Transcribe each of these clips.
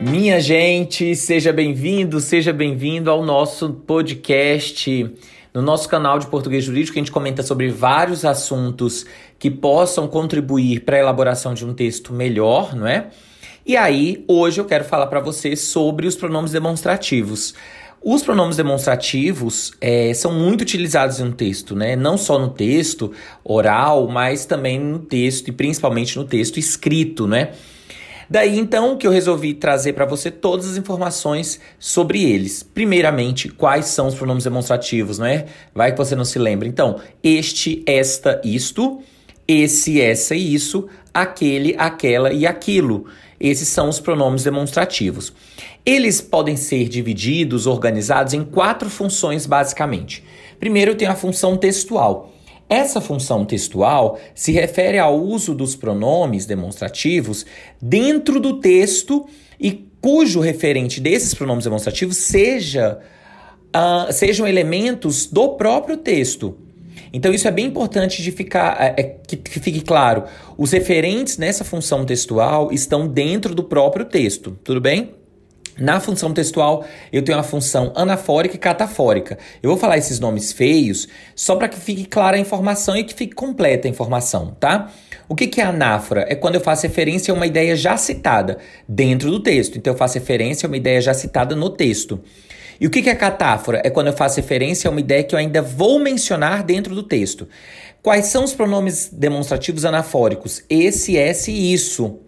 Minha gente, seja bem-vindo, seja bem-vindo ao nosso podcast. No nosso canal de português jurídico, a gente comenta sobre vários assuntos que possam contribuir para a elaboração de um texto melhor, não é? E aí, hoje eu quero falar para você sobre os pronomes demonstrativos. Os pronomes demonstrativos é, são muito utilizados no texto, né? Não só no texto oral, mas também no texto e principalmente no texto escrito, né? Daí então que eu resolvi trazer para você todas as informações sobre eles. Primeiramente, quais são os pronomes demonstrativos, não é? Vai que você não se lembra. Então, este, esta, isto, esse, essa e isso, aquele, aquela e aquilo. Esses são os pronomes demonstrativos. Eles podem ser divididos, organizados em quatro funções basicamente. Primeiro, tem a função textual. Essa função textual se refere ao uso dos pronomes demonstrativos dentro do texto e cujo referente desses pronomes demonstrativos seja, uh, sejam elementos do próprio texto. Então, isso é bem importante de ficar é, é, que, que fique claro. Os referentes nessa função textual estão dentro do próprio texto, tudo bem? Na função textual, eu tenho a função anafórica e catafórica. Eu vou falar esses nomes feios só para que fique clara a informação e que fique completa a informação, tá? O que, que é anáfora? É quando eu faço referência a uma ideia já citada dentro do texto. Então, eu faço referência a uma ideia já citada no texto. E o que, que é catáfora? É quando eu faço referência a uma ideia que eu ainda vou mencionar dentro do texto. Quais são os pronomes demonstrativos anafóricos? Esse, esse e isso.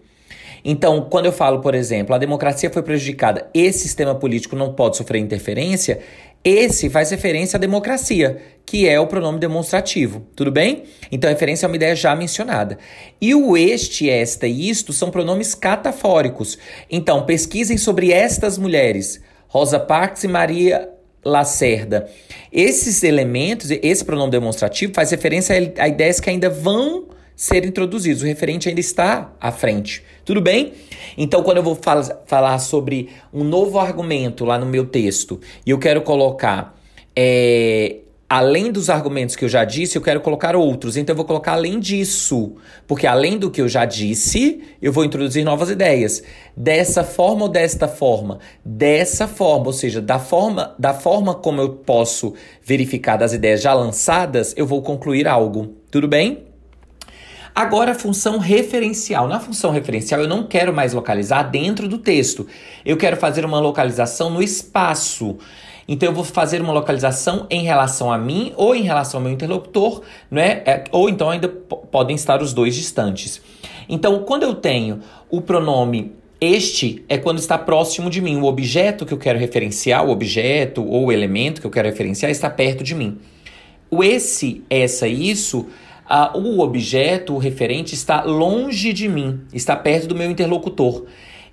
Então, quando eu falo, por exemplo, a democracia foi prejudicada, esse sistema político não pode sofrer interferência, esse faz referência à democracia, que é o pronome demonstrativo, tudo bem? Então, a referência é uma ideia já mencionada. E o este, esta e isto são pronomes catafóricos. Então, pesquisem sobre estas mulheres, Rosa Parks e Maria Lacerda. Esses elementos, esse pronome demonstrativo faz referência a ideias que ainda vão ser introduzidos. O referente ainda está à frente. Tudo bem? Então, quando eu vou fal falar sobre um novo argumento lá no meu texto e eu quero colocar. É, além dos argumentos que eu já disse, eu quero colocar outros. Então, eu vou colocar além disso. Porque além do que eu já disse, eu vou introduzir novas ideias. Dessa forma ou desta forma? Dessa forma, ou seja, da forma, da forma como eu posso verificar das ideias já lançadas, eu vou concluir algo. Tudo bem? Agora, a função referencial. Na função referencial, eu não quero mais localizar dentro do texto. Eu quero fazer uma localização no espaço. Então, eu vou fazer uma localização em relação a mim ou em relação ao meu interlocutor, né? É, ou então ainda podem estar os dois distantes. Então, quando eu tenho o pronome este é quando está próximo de mim. O objeto que eu quero referenciar, o objeto ou o elemento que eu quero referenciar está perto de mim. O esse, essa, isso ah, o objeto, o referente, está longe de mim, está perto do meu interlocutor.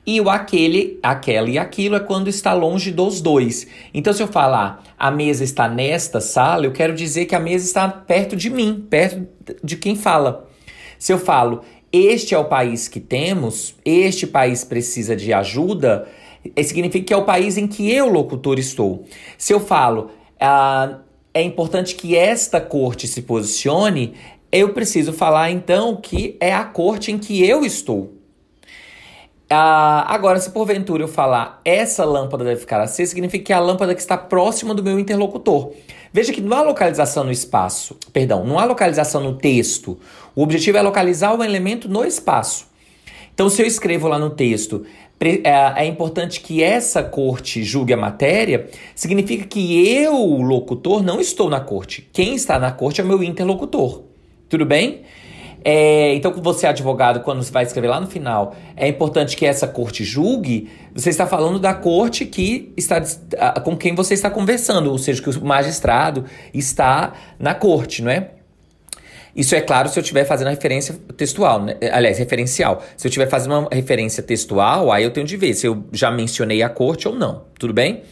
E o aquele, aquela e aquilo é quando está longe dos dois. Então, se eu falar a mesa está nesta sala, eu quero dizer que a mesa está perto de mim, perto de quem fala. Se eu falo este é o país que temos, este país precisa de ajuda, eh, significa que é o país em que eu, locutor, estou. Se eu falo ah, é importante que esta corte se posicione, eu preciso falar então que é a corte em que eu estou. Ah, agora, se porventura eu falar essa lâmpada deve ficar acesa, significa que é a lâmpada que está próxima do meu interlocutor. Veja que não há localização no espaço, perdão, não há localização no texto. O objetivo é localizar o elemento no espaço. Então, se eu escrevo lá no texto, é, é importante que essa corte julgue a matéria, significa que eu, locutor, não estou na corte. Quem está na corte é o meu interlocutor. Tudo bem? É, então, você é advogado, quando você vai escrever lá no final, é importante que essa corte julgue. Você está falando da corte que está com quem você está conversando, ou seja, que o magistrado está na corte, não é? Isso é claro se eu estiver fazendo a referência textual, né? aliás, referencial. Se eu estiver fazendo uma referência textual, aí eu tenho de ver se eu já mencionei a corte ou não. Tudo bem?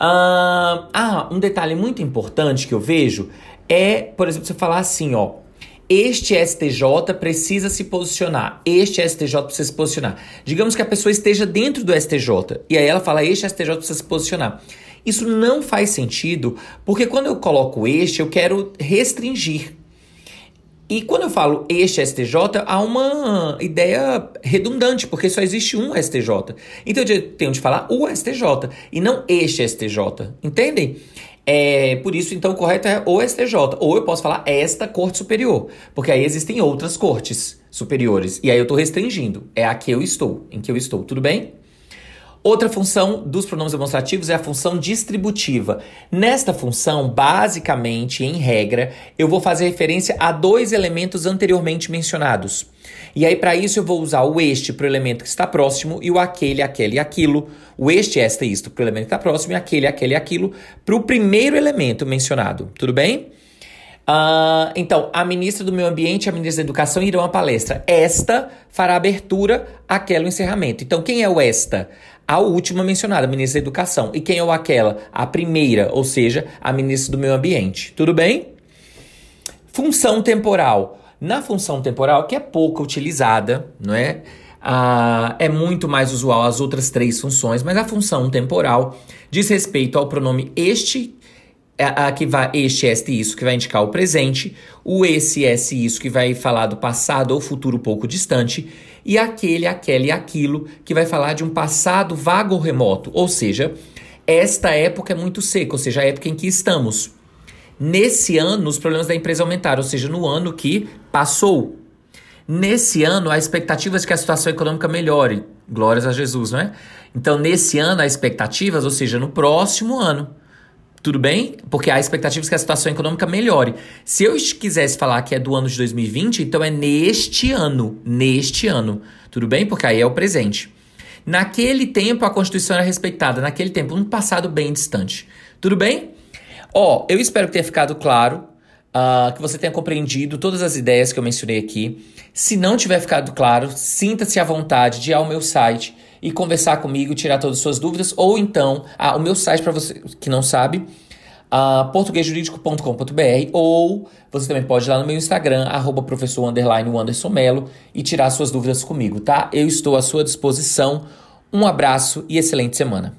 ah, um detalhe muito importante que eu vejo é, por exemplo, você falar assim, ó. Este STJ precisa se posicionar. Este STJ precisa se posicionar. Digamos que a pessoa esteja dentro do STJ e aí ela fala: Este STJ precisa se posicionar. Isso não faz sentido, porque quando eu coloco este, eu quero restringir. E quando eu falo este STJ, há uma ideia redundante, porque só existe um STJ. Então eu tenho de falar o STJ e não este STJ. Entendem? É, por isso, então, o correto é o STJ. Ou eu posso falar esta Corte Superior, porque aí existem outras cortes superiores. E aí eu estou restringindo. É a que eu estou, em que eu estou. Tudo bem? Outra função dos pronomes demonstrativos é a função distributiva. Nesta função, basicamente, em regra, eu vou fazer referência a dois elementos anteriormente mencionados. E aí, para isso, eu vou usar o este para o elemento que está próximo e o aquele, aquele aquilo. O este, esta e isto para o elemento que está próximo e aquele, aquele aquilo para o primeiro elemento mencionado. Tudo bem? Uh, então, a ministra do Meio Ambiente e a ministra da Educação irão à palestra. Esta fará abertura, aquela o encerramento. Então, quem é o esta? A última mencionada, a ministra da Educação. E quem é o aquela? A primeira, ou seja, a ministra do Meio Ambiente. Tudo bem? Função temporal. Na função temporal, que é pouco utilizada, não é? Ah, é muito mais usual as outras três funções, mas a função temporal diz respeito ao pronome este, é a, que vai este, este, isso, que vai indicar o presente, o esse, esse, isso, que vai falar do passado ou futuro pouco distante, e aquele, aquele aquilo, que vai falar de um passado vago ou remoto, ou seja, esta época é muito seca, ou seja, a época em que estamos. Nesse ano, os problemas da empresa aumentaram, ou seja, no ano que passou. Nesse ano, há expectativas de que a situação econômica melhore. Glórias a Jesus, não é? Então, nesse ano, há expectativas, ou seja, no próximo ano. Tudo bem? Porque há expectativas que a situação econômica melhore. Se eu quisesse falar que é do ano de 2020, então é neste ano. Neste ano. Tudo bem? Porque aí é o presente. Naquele tempo a Constituição era respeitada. Naquele tempo, um passado bem distante. Tudo bem? Ó, eu espero que tenha ficado claro. Uh, que você tenha compreendido todas as ideias que eu mencionei aqui. Se não tiver ficado claro, sinta-se à vontade de ir ao meu site e conversar comigo, tirar todas as suas dúvidas, ou então, ah, o meu site para você que não sabe, uh, portuguesjurídico.com.br, ou você também pode ir lá no meu Instagram, arroba professor Anderson Melo, e tirar suas dúvidas comigo, tá? Eu estou à sua disposição. Um abraço e excelente semana.